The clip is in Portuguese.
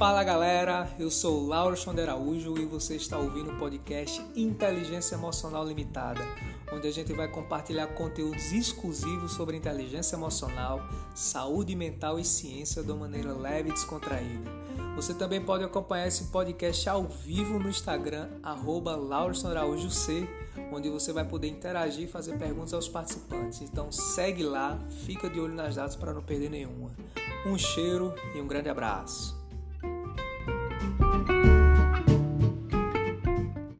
Fala galera, eu sou Lauro Chonde Araújo e você está ouvindo o podcast Inteligência Emocional Limitada, onde a gente vai compartilhar conteúdos exclusivos sobre inteligência emocional, saúde mental e ciência de uma maneira leve e descontraída. Você também pode acompanhar esse podcast ao vivo no Instagram, arroba C, onde você vai poder interagir e fazer perguntas aos participantes. Então segue lá, fica de olho nas datas para não perder nenhuma. Um cheiro e um grande abraço.